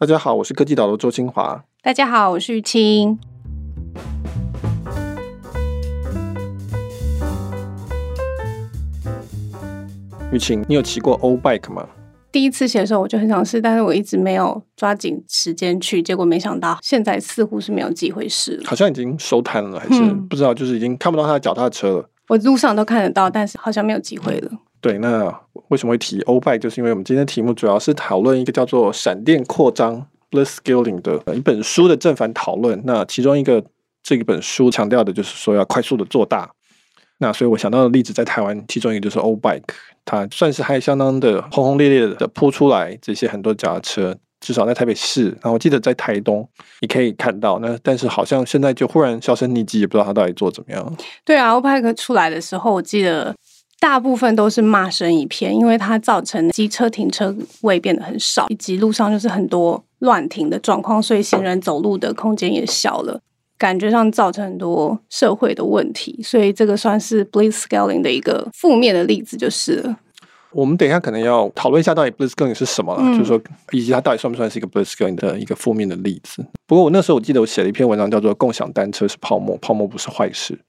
大家好，我是科技导读周清华。大家好，我是玉清。玉清，你有骑过 O bike 吗？第一次骑的时候我就很想试，但是我一直没有抓紧时间去，结果没想到现在似乎是没有机会试了。好像已经收摊了，还是、嗯、不知道，就是已经看不到他的脚踏车了。我路上都看得到，但是好像没有机会了。对，那为什么会提欧 bike？就是因为我们今天题目主要是讨论一个叫做“闪电扩张 ”（Blitzscaling） 的一本书的正反讨论。那其中一个这一本书强调的就是说要快速的做大。那所以我想到的例子在台湾，其中一个就是欧 bike，它算是还相当的轰轰烈烈的铺出来这些很多脚踏车，至少在台北市。然后我记得在台东你可以看到，那但是好像现在就忽然销声匿迹，也不知道它到底做怎么样。对啊，欧 bike 出来的时候，我记得。大部分都是骂声一片，因为它造成机车停车位变得很少，以及路上就是很多乱停的状况，所以行人走路的空间也小了，感觉上造成很多社会的问题。所以这个算是 Blitzscaling 的一个负面的例子，就是了。我们等一下可能要讨论一下到底 Blitzscaling 是什么，嗯、就是说以及它到底算不算是一个 Blitzscaling 的一个负面的例子。不过我那时候我记得我写了一篇文章，叫做“共享单车是泡沫，泡沫不是坏事”。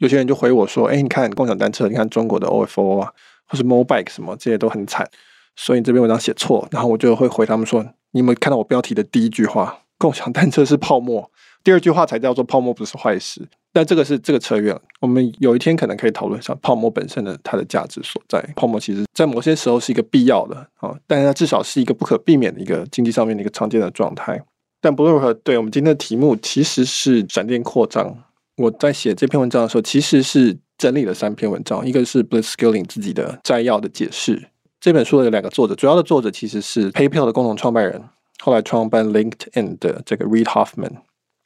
有些人就回我说：“哎，你看共享单车，你看中国的 OFO 啊，或是 Mobike 什么，这些都很惨。所以你这篇文章写错。”然后我就会回他们说：“你有没有看到我标题的第一句话？共享单车是泡沫，第二句话才叫做泡沫不是坏事。但这个是这个扯远了。我们有一天可能可以讨论一下泡沫本身的它的价值所在。泡沫其实在某些时候是一个必要的啊，但是它至少是一个不可避免的一个经济上面的一个常见的状态。但不论如何，对我们今天的题目其实是闪电扩张。”我在写这篇文章的时候，其实是整理了三篇文章，一个是 Blitzscaling 自己的摘要的解释。这本书的两个作者，主要的作者其实是 PayPal 的共同创办人，后来创办 LinkedIn 的这个 Reid Hoffman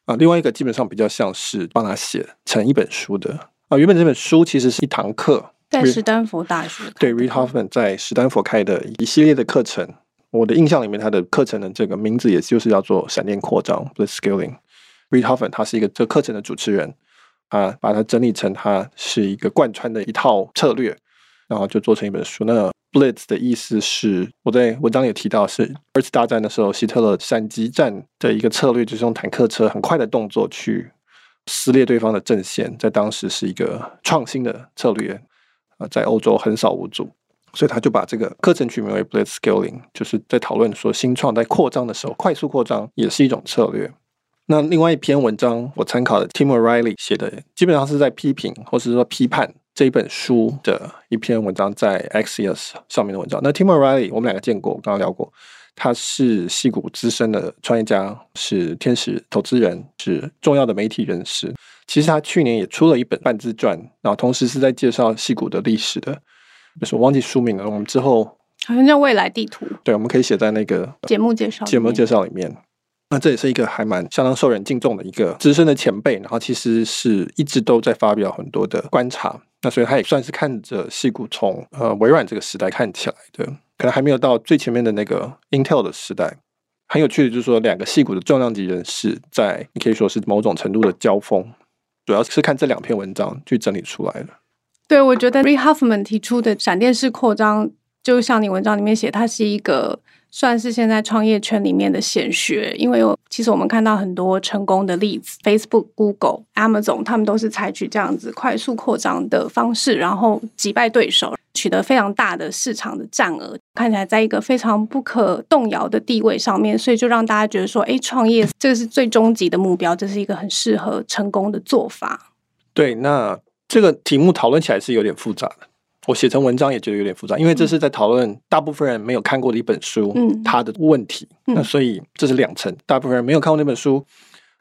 啊，另外一个基本上比较像是帮他写成一本书的啊。原本这本书其实是一堂课，在史丹佛大学。对，Reid Hoffman 在史丹佛开的一系列的课程。我的印象里面，他的课程的这个名字也就是叫做闪电扩张 Blitzscaling。Reid Hoffman 他是一个这个课程的主持人。啊，把它整理成它是一个贯穿的一套策略，然后就做成一本书。那 Blitz 的意思是，我在文章里有提到，是二次大战的时候，希特勒闪击战的一个策略，就是用坦克车很快的动作去撕裂对方的阵线，在当时是一个创新的策略啊，在欧洲横扫无阻，所以他就把这个课程取名为 Blitzscaling，就是在讨论说新创在扩张的时候，快速扩张也是一种策略。那另外一篇文章，我参考的 Tim O'Reilly 写的，基本上是在批评或是说批判这一本书的一篇文章，在 Axios 上面的文章。那 Tim O'Reilly 我们两个见过，刚刚聊过，他是戏骨资深的创业家，是天使投资人，是重要的媒体人士。其实他去年也出了一本半自传，然后同时是在介绍戏骨的历史的，就是我忘记书名了。我们之后好像叫未来地图，对，我们可以写在那个节目介绍、节目介绍里面。那这也是一个还蛮相当受人敬重的一个资深的前辈，然后其实是一直都在发表很多的观察。那所以他也算是看着矽谷从呃微软这个时代看起来的，可能还没有到最前面的那个 Intel 的时代。很有趣的就是说，两个矽谷的重量级人士在你可以说是某种程度的交锋，主要是看这两篇文章去整理出来的。对，我觉得 Re Hoffman 提出的闪电式扩张，就像你文章里面写，它是一个。算是现在创业圈里面的显学，因为其实我们看到很多成功的例子，Facebook、Google、Amazon，他们都是采取这样子快速扩张的方式，然后击败对手，取得非常大的市场的占额，看起来在一个非常不可动摇的地位上面，所以就让大家觉得说，哎，创业这个是最终极的目标，这是一个很适合成功的做法。对，那这个题目讨论起来是有点复杂的。我写成文章也觉得有点复杂，因为这是在讨论大部分人没有看过的一本书，嗯，它的问题。嗯、那所以这是两层，大部分人没有看过那本书，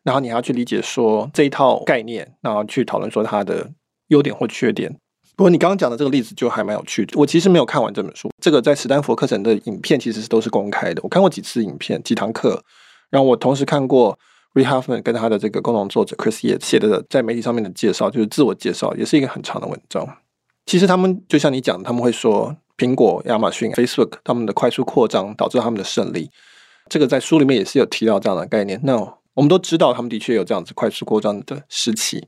然后你还要去理解说这一套概念，然后去讨论说它的优点或缺点。不过你刚刚讲的这个例子就还蛮有趣的。我其实没有看完这本书，这个在史丹佛课程的影片其实是都是公开的。我看过几次影片，几堂课，然后我同时看过 Reid Hoffman 跟他的这个共同作者 Chris Ye 写的在媒体上面的介绍，就是自我介绍，也是一个很长的文章。其实他们就像你讲，他们会说苹果、亚马逊、Facebook 他们的快速扩张导致他们的胜利。这个在书里面也是有提到这样的概念。那我们都知道，他们的确有这样子快速扩张的时期。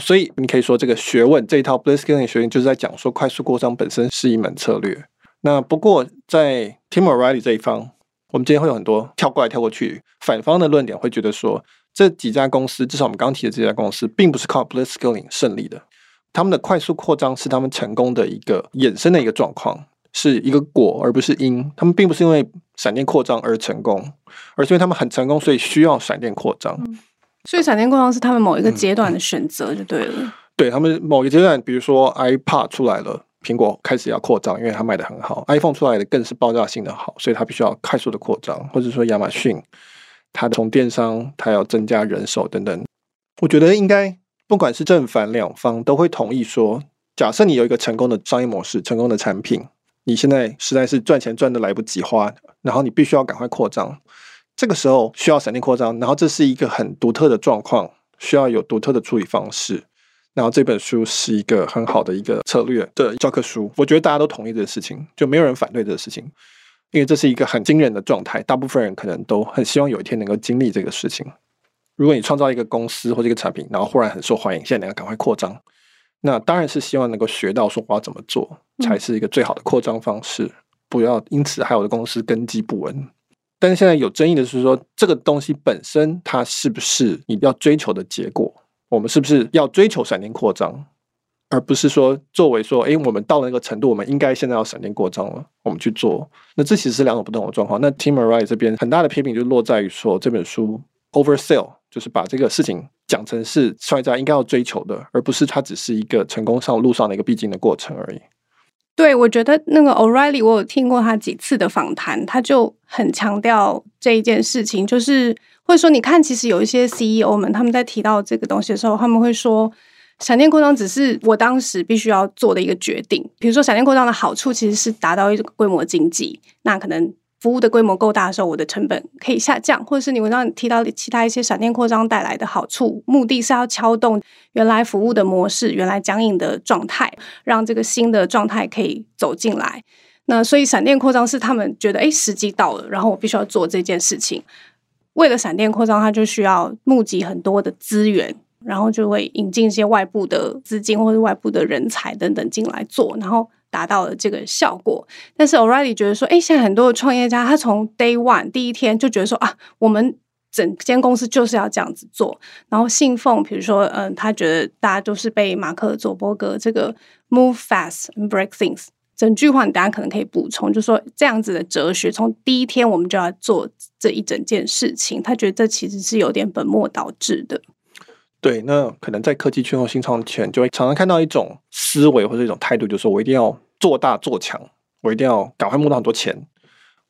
所以你可以说，这个学问这一套 Blitzscaling 学问就是在讲说，快速扩张本身是一门策略。那不过在 Tim O'Reilly 这一方，我们今天会有很多跳过来跳过去，反方的论点会觉得说，这几家公司，至少我们刚提的这家公司，并不是靠 Blitzscaling 胜利的，他们的快速扩张是他们成功的一个衍生的一个状况，是一个果而不是因。他们并不是因为闪电扩张而成功，而是因为他们很成功，所以需要闪电扩张。嗯，所以闪电扩张是他们某一个阶段的选择，就对了。嗯，对他们某一个阶段，比如说 iPad 出来了。苹果开始要扩张，因为它卖的很好。iPhone 出来的更是爆炸性的好，所以它必须要快速的扩张。或者说亚马逊，它从电商它要增加人手等等。我觉得应该不管是正反两方都会同意说，假设你有一个成功的商业模式、成功的产品，你现在实在是赚钱赚得来不及花，然后你必须要赶快扩张。这个时候需要闪电扩张，然后这是一个很独特的状况，需要有独特的处理方式。然后这本书是一个很好的一个策略的教科书，我觉得大家都同意这个事情，就没有人反对这个事情，因为这是一个很惊人的状态，大部分人可能都很希望有一天能够经历这个事情。如果你创造一个公司或者一个产品，然后忽然很受欢迎，现在你要赶快扩张，那当然是希望能够学到说我要怎么做才是一个最好的扩张方式，不要因此害我的公司根基不稳。但是现在有争议的是说，这个东西本身它是不是你要追求的结果？我们是不是要追求闪电扩张，而不是说作为说，哎，我们到了那个程度，我们应该现在要闪电扩张了，我们去做。那这其实是两种不同的状况。那 Tim Murray 这边很大的批评就落在于说，这本书 oversell，就是把这个事情讲成是创业家应该要追求的，而不是它只是一个成功上路上的一个必经的过程而已。对，我觉得那个 O'Reilly，我有听过他几次的访谈，他就很强调这一件事情，就是。或者说，你看，其实有一些 CEO 们，他们在提到这个东西的时候，他们会说，闪电扩张只是我当时必须要做的一个决定。比如说，闪电扩张的好处其实是达到一个规模经济，那可能服务的规模够大的时候，我的成本可以下降，或者是你文章提到其他一些闪电扩张带来的好处，目的是要敲动原来服务的模式、原来僵硬的状态，让这个新的状态可以走进来。那所以，闪电扩张是他们觉得，哎，时机到了，然后我必须要做这件事情。为了闪电扩张，它就需要募集很多的资源，然后就会引进一些外部的资金或者外部的人才等等进来做，然后达到了这个效果。但是 O'Reilly 觉得说，哎，现在很多的创业家，他从 Day One 第一天就觉得说啊，我们整间公司就是要这样子做，然后信奉，比如说，嗯，他觉得大家都是被马克·佐伯格这个 Move Fast and Break Things。整句话大家可能可以补充，就说这样子的哲学，从第一天我们就要做这一整件事情。他觉得这其实是有点本末倒置的。对，那可能在科技圈或新创圈，就会常常看到一种思维或者一种态度，就是说我一定要做大做强，我一定要赶快募到很多钱，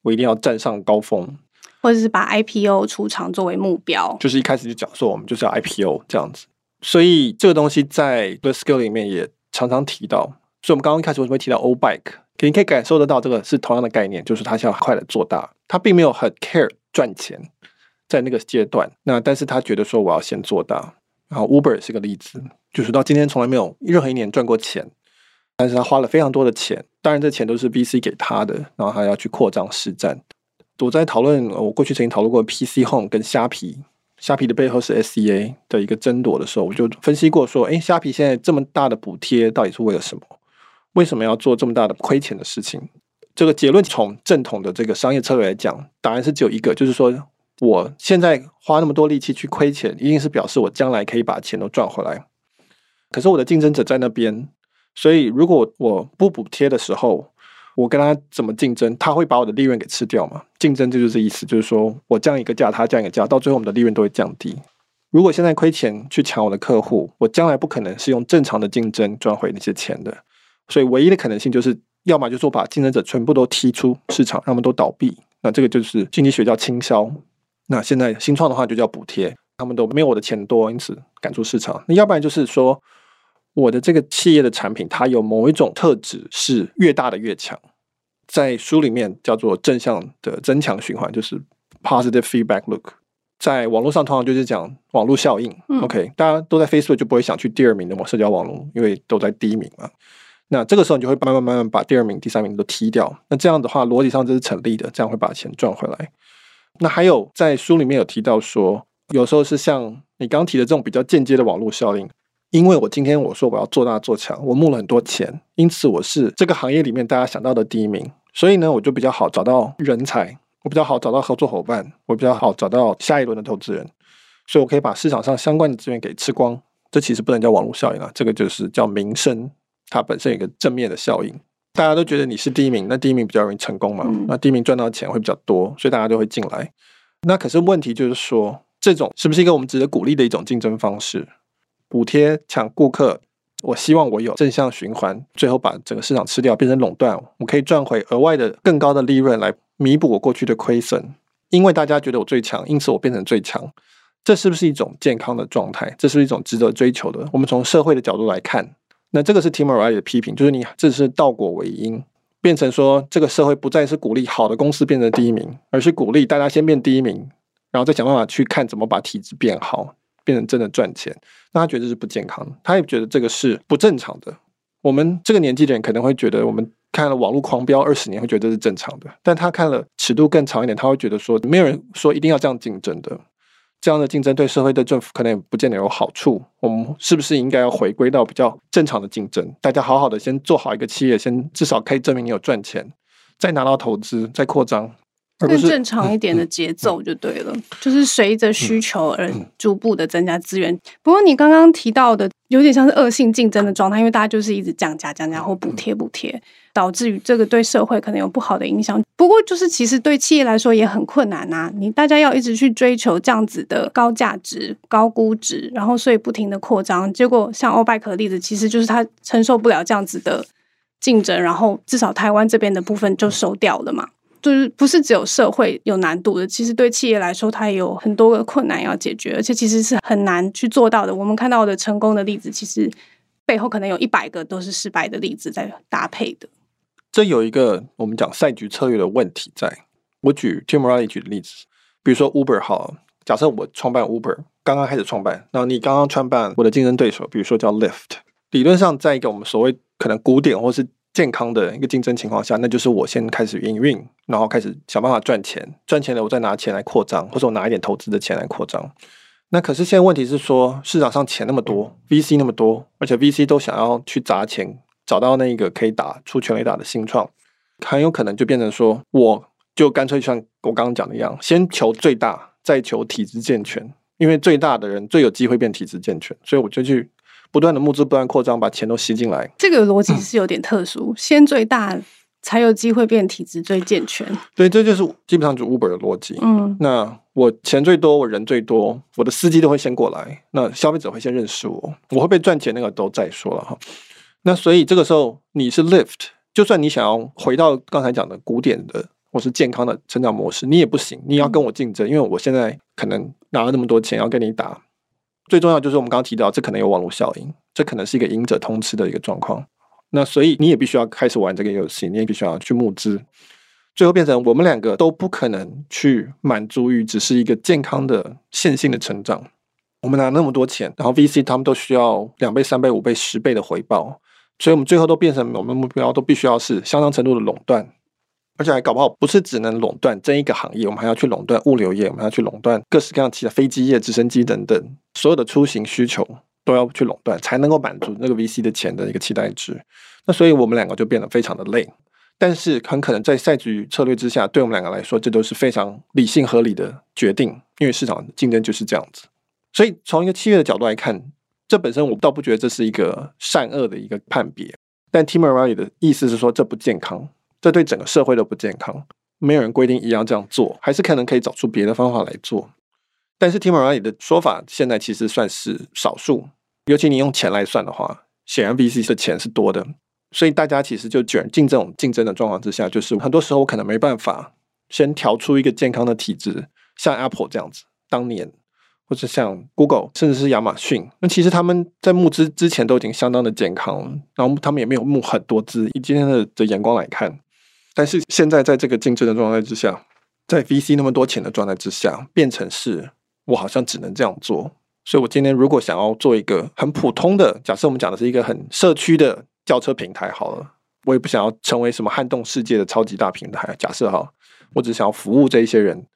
我一定要站上高峰，或者是把 IPO 出场作为目标，就是一开始就讲说我们就是要 IPO 这样子。所以这个东西在 Blitzscaling 里面也常常提到。所以，我们刚刚一开始为什么会提到 old bike？可你可以感受得到，这个是同样的概念，就是他想要快的做大，他并没有很 care 赚钱，在那个阶段。那但是他觉得说，我要先做大。然后 Uber 也是个例子，就是到今天从来没有任何一年赚过钱，但是他花了非常多的钱，当然这钱都是 VC 给他的，然后他要去扩张实战。我在讨论，我过去曾经讨论过 PC Home 跟虾皮，虾皮的背后是 SCA 的一个争夺的时候，我就分析过说，哎，虾皮现在这么大的补贴，到底是为了什么？为什么要做这么大的亏钱的事情？这个结论从正统的这个商业策略来讲，答案是只有一个，就是说我现在花那么多力气去亏钱，一定是表示我将来可以把钱都赚回来。可是我的竞争者在那边，所以如果我不补贴的时候，我跟他怎么竞争？他会把我的利润给吃掉吗？竞争就是这意思，就是说我降一个价，他降一个价，到最后我们的利润都会降低。如果现在亏钱去抢我的客户，我将来不可能是用正常的竞争赚回那些钱的。所以，唯一的可能性就是，要么就是说把竞争者全部都踢出市场，让他们都倒闭。那这个就是经济学叫倾销。那现在新创的话就叫补贴，他们都没有我的钱多，因此赶出市场。那要不然就是说，我的这个企业的产品，它有某一种特质是越大的越强。在书里面叫做正向的增强循环，就是 positive feedback loop。在网络上通常就是讲网络效应。嗯、OK，大家都在 Facebook 就不会想去第二名的社交网络，因为都在第一名嘛。那这个时候你就会慢慢慢慢把第二名、第三名都踢掉。那这样的话，逻辑上这是成立的，这样会把钱赚回来。那还有在书里面有提到说，有时候是像你刚提的这种比较间接的网络效应。因为我今天我说我要做大做强，我募了很多钱，因此我是这个行业里面大家想到的第一名，所以呢，我就比较好找到人才。我比较好找到合作伙伴，我比较好找到下一轮的投资人，所以我可以把市场上相关的资源给吃光。这其实不能叫网络效应啊，这个就是叫名声，它本身有一个正面的效应。大家都觉得你是第一名，那第一名比较容易成功嘛，嗯、那第一名赚到钱会比较多，所以大家都会进来。那可是问题就是说，这种是不是一个我们值得鼓励的一种竞争方式？补贴抢顾客，我希望我有正向循环，最后把整个市场吃掉，变成垄断，我可以赚回额外的更高的利润来弥补我过去的亏损。因为大家觉得我最强，因此我变成最强。这是不是一种健康的状态？这是是一种值得追求的？我们从社会的角度来看，那这个是 Timurai 的批评，就是你这是倒果为因，变成说这个社会不再是鼓励好的公司变成第一名，而是鼓励大家先变第一名，然后再想办法去看怎么把体质变好，变成真的赚钱。那他觉得这是不健康的，他也觉得这个是不正常的。我们这个年纪的人可能会觉得，我们看了网络狂飙二十年，会觉得这是正常的，但他看了尺度更长一点，他会觉得说，没有人说一定要这样竞争的。这样的竞争对社会、对政府可能也不见得有好处。我们是不是应该要回归到比较正常的竞争？大家好好的先做好一个企业，先至少可以证明你有赚钱，再拿到投资，再扩张。更正常一点的节奏就对了，嗯嗯、就是随着需求而逐步的增加资源。嗯、不过你刚刚提到的有点像是恶性竞争的状态，因为大家就是一直降价、降价或补贴、补贴，导致于这个对社会可能有不好的影响。不过就是其实对企业来说也很困难呐、啊，你大家要一直去追求这样子的高价值、高估值，然后所以不停的扩张，结果像欧拜克的例子，其实就是他承受不了这样子的竞争，然后至少台湾这边的部分就收掉了嘛。就是不是只有社会有难度的，其实对企业来说，它也有很多个困难要解决，而且其实是很难去做到的。我们看到的成功的例子，其实背后可能有一百个都是失败的例子在搭配的。这有一个我们讲赛局策略的问题在，我举 Tim O'Reilly 举的例子，比如说 Uber 好，假设我创办 Uber，刚刚开始创办，然后你刚刚创办我的竞争对手，比如说叫 Lyft，理论上在一个我们所谓可能古典或是健康的一个竞争情况下，那就是我先开始营运，然后开始想办法赚钱，赚钱了我再拿钱来扩张，或者我拿一点投资的钱来扩张。那可是现在问题是说，市场上钱那么多，VC 那么多，而且 VC 都想要去砸钱，找到那个可以打出全垒打的新创，很有可能就变成说，我就干脆像我刚刚讲的一样，先求最大，再求体质健全，因为最大的人最有机会变体质健全，所以我就去。不断的募资，不断扩张，把钱都吸进来。这个逻辑是有点特殊，嗯、先最大才有机会变体质最健全。对，这就是基本上就是 Uber 的逻辑。嗯，那我钱最多，我人最多，我的司机都会先过来，那消费者会先认识我，我会不会赚钱那个都再说了哈。那所以这个时候你是 lift，就算你想要回到刚才讲的古典的或是健康的成长模式，你也不行，你要跟我竞争，嗯、因为我现在可能拿了那么多钱要跟你打。最重要就是我们刚刚提到，这可能有网络效应，这可能是一个赢者通吃的一个状况。那所以你也必须要开始玩这个游戏，你也必须要去募资，最后变成我们两个都不可能去满足于只是一个健康的线性的成长。我们拿那么多钱，然后 VC 他们都需要两倍、三倍、五倍、十倍的回报，所以我们最后都变成我们目标都必须要是相当程度的垄断。而且还搞不好不是只能垄断这一个行业，我们还要去垄断物流业，我们还要去垄断各式各样其他飞机业、直升机等等所有的出行需求都要去垄断，才能够满足那个 VC 的钱的一个期待值。那所以我们两个就变得非常的累，但是很可能在赛局策略之下，对我们两个来说，这都是非常理性合理的决定，因为市场竞争就是这样子。所以从一个契约的角度来看，这本身我倒不觉得这是一个善恶的一个判别，但 Timo Rally 的意思是说这不健康。这对整个社会都不健康，没有人规定一定要这样做，还是可能可以找出别的方法来做。但是 Tim O'Reilly 的说法现在其实算是少数，尤其你用钱来算的话，显然 VC 的钱是多的，所以大家其实就卷进这种竞争的状况之下，就是很多时候我可能没办法先调出一个健康的体质，像 Apple 这样子，当年或者像 Google，甚至是亚马逊，那其实他们在募资之前都已经相当的健康，然后他们也没有募很多资，以今天的的眼光来看。但是现在在这个竞争的状态之下，在 VC 那么多钱的状态之下，变成是我好像只能这样做。所以我今天如果想要做一个很普通的，假设我们讲的是一个很社区的轿车平台好了，我也不想要成为什么撼动世界的超级大平台。假设哈，我只想要服务这一些人，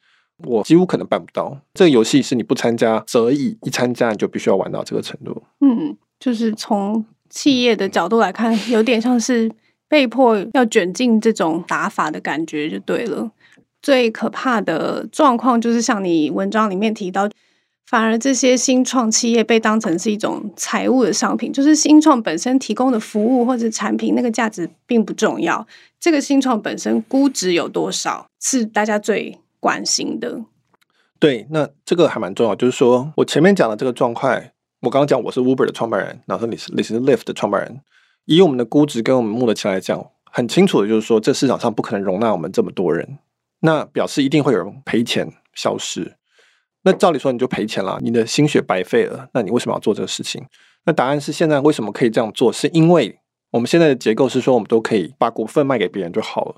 我几乎可能办不到。这个游戏是你不参加则已，一参加你就必须要玩到这个程度。嗯，就是从企业的角度来看，有点像是。被迫要卷进这种打法的感觉就对了。最可怕的状况就是像你文章里面提到，反而这些新创企业被当成是一种财务的商品，就是新创本身提供的服务或者产品那个价值并不重要，这个新创本身估值有多少是大家最关心的。对，那这个还蛮重要，就是说我前面讲的这个状况，我刚刚讲我是 Uber 的创办人，然后你是你是 Lift 的创办人，以我们的估值跟我们募的钱来讲，很清楚的就是说，这市场上不可能容纳我们这么多人。那表示一定会有人赔钱消失，那照理说你就赔钱了，你的心血白费了，那你为什么要做这个事情？那答案是现在为什么可以这样做，是因为我们现在的结构是说我们都可以把股份卖给别人就好了。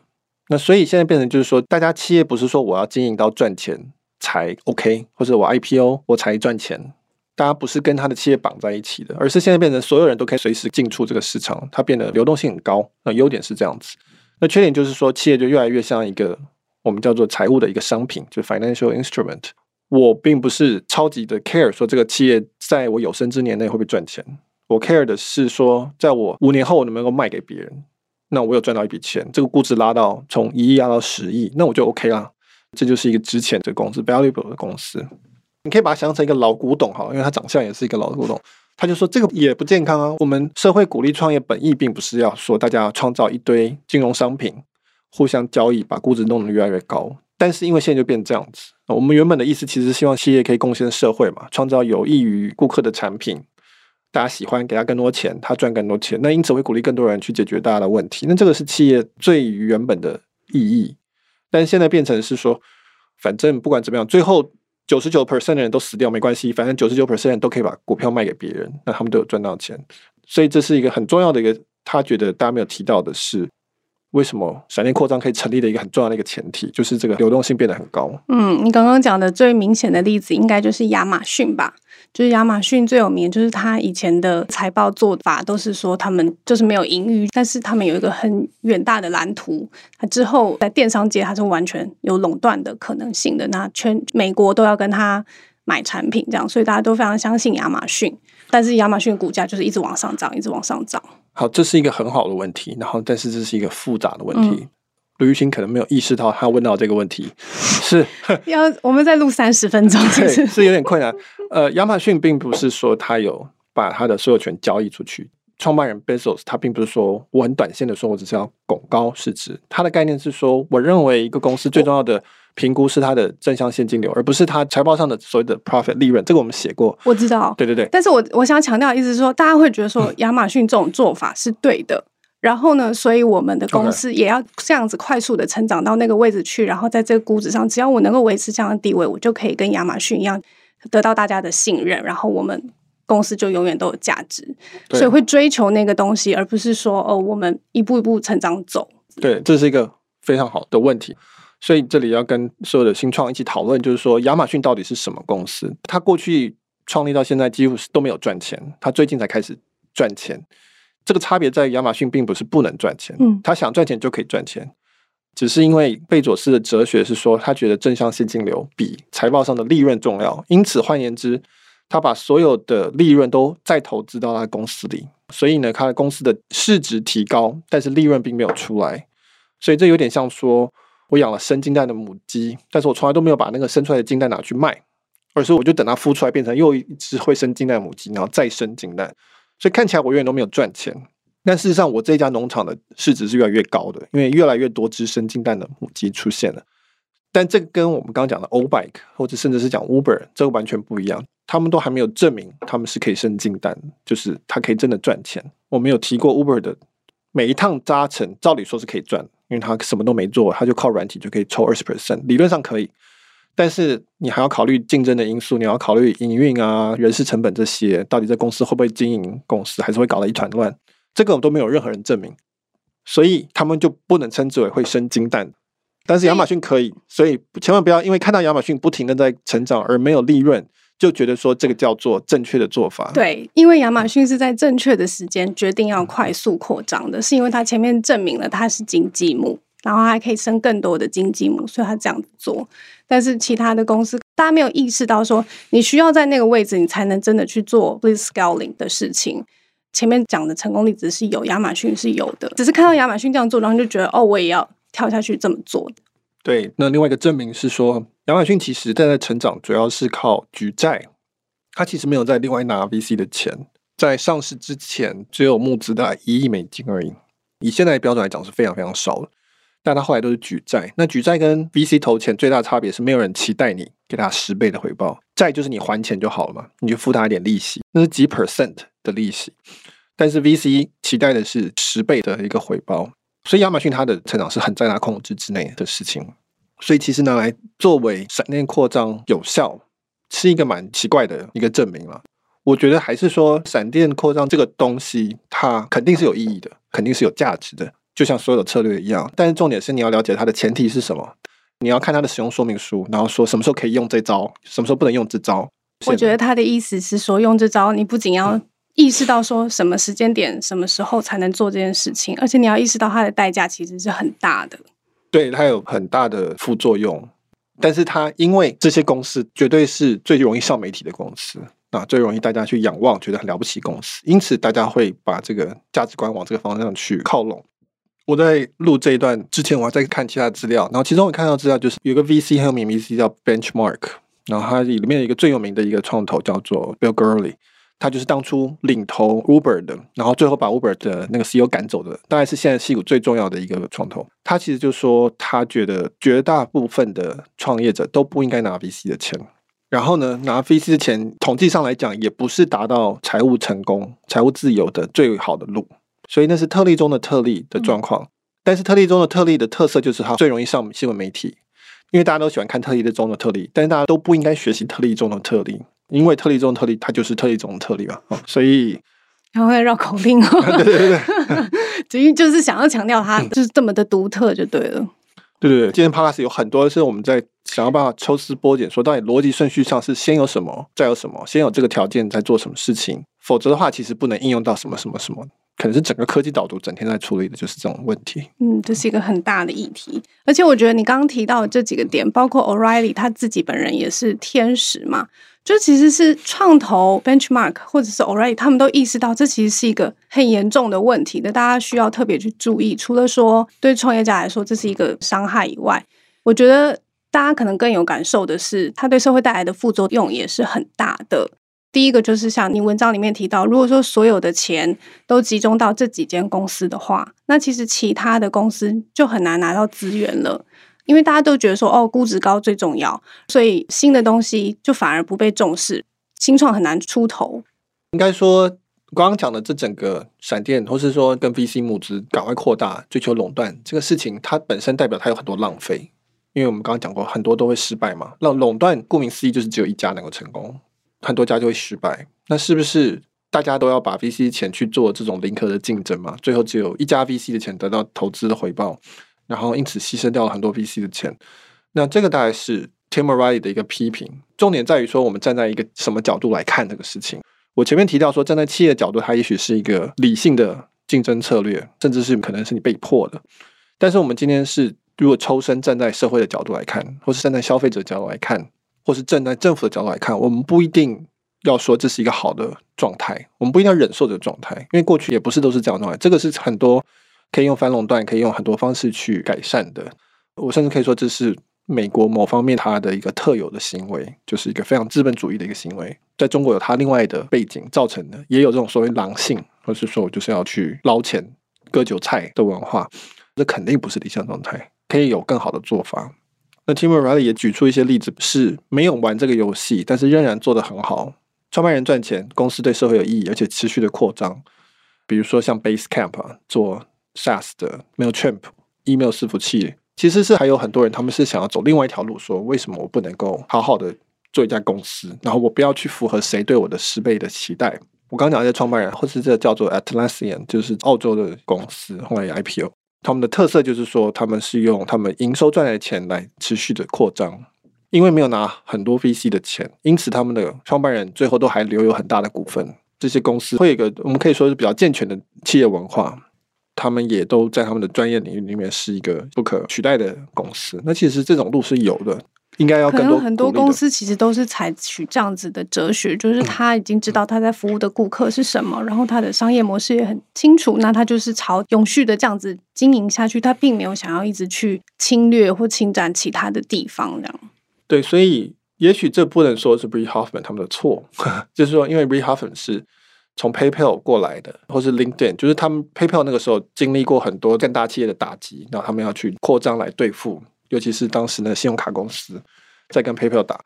那所以现在变成就是说，大家企业不是说我要经营到赚钱才 OK，或者我 IPO 我才赚钱，大家不是跟他的企业绑在一起的，而是现在变成所有人都可以随时进出这个市场，它变得流动性很高。那优点是这样子，那缺点就是说企业就越来越像一个。我们叫做财务的一个商品，就 financial instrument。我并不是超级的 care 说这个企业在我有生之年内会不会赚钱，我 care 的是说，在我五年后我能不能够卖给别人，那我有赚到一笔钱，这个估值拉到从一亿拉到十亿，那我就 OK 啦。这就是一个值钱的公司，valuable 的公司。你可以把它想成一个老古董哈，因为他长相也是一个老古董。他就说这个也不健康啊。我们社会鼓励创业，本意并不是要说大家创造一堆金融商品。互相交易，把估值弄得越来越高。但是因为现在就变这样子，我们原本的意思其实希望企业可以贡献社会嘛，创造有益于顾客的产品，大家喜欢，给他更多钱，他赚更多钱。那因此会鼓励更多人去解决大家的问题。那这个是企业最原本的意义。但现在变成是说，反正不管怎么样，最后九十九 percent 的人都死掉没关系，反正九十九 percent 都可以把股票卖给别人，那他们都有赚到钱。所以这是一个很重要的一个，他觉得大家没有提到的是。为什么闪电扩张可以成立的一个很重要的一个前提，就是这个流动性变得很高。嗯，你刚刚讲的最明显的例子，应该就是亚马逊吧？就是亚马逊最有名，就是他以前的财报做法都是说他们就是没有盈余，但是他们有一个很远大的蓝图。他之后在电商界，他是完全有垄断的可能性的。那全美国都要跟他买产品，这样，所以大家都非常相信亚马逊。但是亚马逊股价就是一直往上涨，一直往上涨。好，这是一个很好的问题，然后但是这是一个复杂的问题。卢玉清可能没有意识到他问到这个问题是 要我们再录三十分钟是是，对，是有点困难。呃，亚马逊并不是说他有把他的所有权交易出去，创办人 Bezos 他并不是说我很短线的说我只是要拱高市值，他的概念是说，我认为一个公司最重要的。评估是它的正向现金流，而不是它财报上的所谓的 profit 利润。这个我们写过，我知道。对对对。但是我我想强调的意思是说，大家会觉得说亚马逊这种做法是对的，嗯、然后呢，所以我们的公司也要这样子快速的成长到那个位置去，然后在这个估值上，只要我能够维持这样的地位，我就可以跟亚马逊一样得到大家的信任，然后我们公司就永远都有价值。所以会追求那个东西，而不是说哦，我们一步一步成长走。对，这是一个非常好的问题。所以这里要跟所有的新创一起讨论，就是说亚马逊到底是什么公司？它过去创立到现在几乎是都没有赚钱，它最近才开始赚钱。这个差别在于亚马逊并不是不能赚钱，嗯，他想赚钱就可以赚钱，只是因为贝佐斯的哲学是说，他觉得正向现金流比财报上的利润重要，因此换言之，他把所有的利润都再投资到他的公司里，所以呢，他的公司的市值提高，但是利润并没有出来，所以这有点像说。我养了生金蛋的母鸡，但是我从来都没有把那个生出来的金蛋拿去卖，而是我就等它孵出来变成又一只会生金蛋的母鸡，然后再生金蛋。所以看起来我永远都没有赚钱，但事实上我这家农场的市值是越来越高的，因为越来越多只生金蛋的母鸡出现了。但这个跟我们刚刚讲的 Obike 或者甚至是讲 Uber 这个完全不一样，他们都还没有证明他们是可以生金蛋，就是它可以真的赚钱。我们有提过 Uber 的每一趟扎成，照理说是可以赚。因为他什么都没做，他就靠软体就可以抽二十 percent，理论上可以，但是你还要考虑竞争的因素，你要考虑营运啊、人事成本这些，到底这公司会不会经营公司，还是会搞得一团乱？这个都没有任何人证明，所以他们就不能称之为会生金蛋。但是亚马逊可以，所以千万不要因为看到亚马逊不停的在成长而没有利润。就觉得说这个叫做正确的做法。对，因为亚马逊是在正确的时间决定要快速扩张的，是因为它前面证明了它是经济母，然后还可以生更多的经济母，所以它这样子做。但是其他的公司，大家没有意识到说，你需要在那个位置，你才能真的去做 blitzscaling 的事情。前面讲的成功例子是有，亚马逊是有的，只是看到亚马逊这样做，然后就觉得哦，我也要跳下去这么做。对，那另外一个证明是说，亚马逊其实正在成长，主要是靠举债，它其实没有在另外拿 VC 的钱，在上市之前只有募资的一亿美金而已，以现在的标准来讲是非常非常少的。但他后来都是举债，那举债跟 VC 投钱最大差别是，没有人期待你给他十倍的回报，债就是你还钱就好了嘛，你就付他一点利息，那是几 percent 的利息，但是 VC 期待的是十倍的一个回报。所以亚马逊它的成长是很在它控制之内的事情，所以其实拿来作为闪电扩张有效，是一个蛮奇怪的一个证明了。我觉得还是说闪电扩张这个东西，它肯定是有意义的，肯定是有价值的，就像所有的策略一样。但是重点是你要了解它的前提是什么，你要看它的使用说明书，然后说什么时候可以用这招，什么时候不能用这招。我觉得他的意思是说，用这招你不仅要、意识到说什么时间点、什么时候才能做这件事情，而且你要意识到它的代价其实是很大的。对，它有很大的副作用，但是它因为这些公司绝对是最容易上媒体的公司啊，最容易大家去仰望，觉得很了不起公司，因此大家会把这个价值观往这个方向去靠拢。我在录这一段之前，我还在看其他资料，然后其中我看到资料就是有个 VC 很有名 VC 叫 Benchmark，然后它里面有一个最有名的一个创投叫做 Bill Gurley。他就是当初领头 Uber 的，然后最后把 Uber 的那个 CEO 赶走的，大概是现在矽谷最重要的一个创投。他其实就说，他觉得绝大部分的创业者都不应该拿 VC 的钱，然后呢，拿 VC 的钱，统计上来讲，也不是达到财务成功、财务自由的最好的路。所以那是特例中的特例的状况。但是特例中的特例的特色就是它最容易上新闻媒体，因为大家都喜欢看特例的中的特例，但是大家都不应该学习特例中的特例。因为特例中的特例，它就是特例中的特例嘛，所以然后在绕口令哦，对 对对，主要 就是想要强调它 就是这么的独特就对了。对对对，今天 Podcast 有很多是我们在想要办法抽丝剥茧，说到底逻辑顺序上是先有什么，再有什么，先有这个条件再做什么事情，否则的话，其实不能应用到什么什么什么。可能是整个科技导读整天在处理的就是这种问题。嗯，这是一个很大的议题，而且我觉得你刚刚提到的这几个点，包括 O'Reilly 他自己本人也是天使嘛，就其实是创投 Benchmark 或者是 O'Reilly 他们都意识到这其实是一个很严重的问题的，大家需要特别去注意。除了说对创业家来说这是一个伤害以外，我觉得大家可能更有感受的是，它对社会带来的副作用也是很大的。第一个就是像你文章里面提到，如果说所有的钱都集中到这几间公司的话，那其实其他的公司就很难拿到资源了，因为大家都觉得说哦，估值高最重要，所以新的东西就反而不被重视，新创很难出头。应该说，刚刚讲的这整个闪电，或是说跟 VC 募资赶快扩大、追求垄断这个事情，它本身代表它有很多浪费，因为我们刚刚讲过，很多都会失败嘛。那垄断顾名思义就是只有一家能够成功。很多家就会失败，那是不是大家都要把 VC 钱去做这种零和的竞争嘛？最后只有一家 VC 的钱得到投资的回报，然后因此牺牲掉了很多 VC 的钱。那这个大概是 Tim O'Reilly 的一个批评。重点在于说，我们站在一个什么角度来看这个事情？我前面提到说，站在企业角度，它也许是一个理性的竞争策略，甚至是可能是你被迫的。但是我们今天是如果抽身站在社会的角度来看，或是站在消费者角度来看。或是站在政府的角度来看，我们不一定要说这是一个好的状态，我们不一定要忍受这个状态，因为过去也不是都是这样状态。这个是很多可以用反垄断，可以用很多方式去改善的。我甚至可以说，这是美国某方面它的一个特有的行为，就是一个非常资本主义的一个行为。在中国有它另外的背景造成的，也有这种所谓狼性，或是说我就是要去捞钱、割韭菜的文化。这肯定不是理想状态，可以有更好的做法。那 Tim O'Reilly 也举出一些例子，是没有玩这个游戏，但是仍然做得很好。创办人赚钱，公司对社会有意义，而且持续的扩张。比如说像 Basecamp 啊，做 SaaS 的 Mailchimp email 伺服器，其实是还有很多人，他们是想要走另外一条路，说为什么我不能够好好的做一家公司，然后我不要去符合谁对我的十倍的期待。我刚讲的这创办人，或是这叫做 Atlassian，就是澳洲的公司，后来 IPO。他们的特色就是说，他们是用他们营收赚来的钱来持续的扩张，因为没有拿很多 VC 的钱，因此他们的创办人最后都还留有很大的股份。这些公司会有一个我们可以说是比较健全的企业文化，他们也都在他们的专业领域里面是一个不可取代的公司。那其实这种路是有的，应该要更多。可能很多公司其实都是采取这样子的哲学，就是他已经知道他在服务的顾客是什么，然后他的商业模式也很清楚，那他就是朝永续的这样子经营下去，他并没有想要一直去侵略或侵占其他的地方，这样。对，所以也许这不能说是 Bree Hoffman 他们的错，就是说，因为 Reed Hoffman 是从 PayPal 过来的，或是 LinkedIn，就是他们 PayPal 那个时候经历过很多更大企业的打击，然后他们要去扩张来对付。尤其是当时那个信用卡公司在跟 PayPal 打，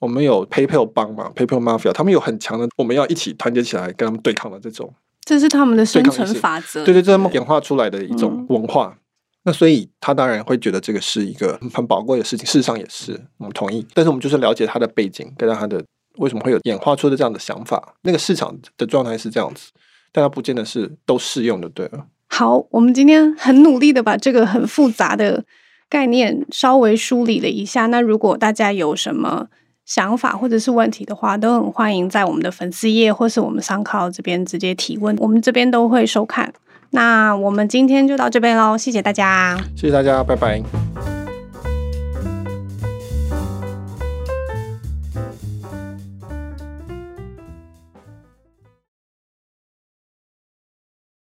我们有 PayPal 帮嘛，PayPal Mafia，他们有很强的，我们要一起团结起来跟他们对抗的这种，这是他们的生存法则。对对，这是演化出来的一种文化。嗯、那所以他当然会觉得这个是一个很宝贵的事情，事实上也是，我们同意。但是我们就是了解他的背景，跟他的为什么会有演化出的这样的想法。那个市场的状态是这样子，但它不见得是都适用的，对了。好，我们今天很努力的把这个很复杂的。概念稍微梳理了一下，那如果大家有什么想法或者是问题的话，都很欢迎在我们的粉丝页或是我们 SoundCloud 这边直接提问，我们这边都会收看。那我们今天就到这边喽，谢谢大家，谢谢大家，拜拜。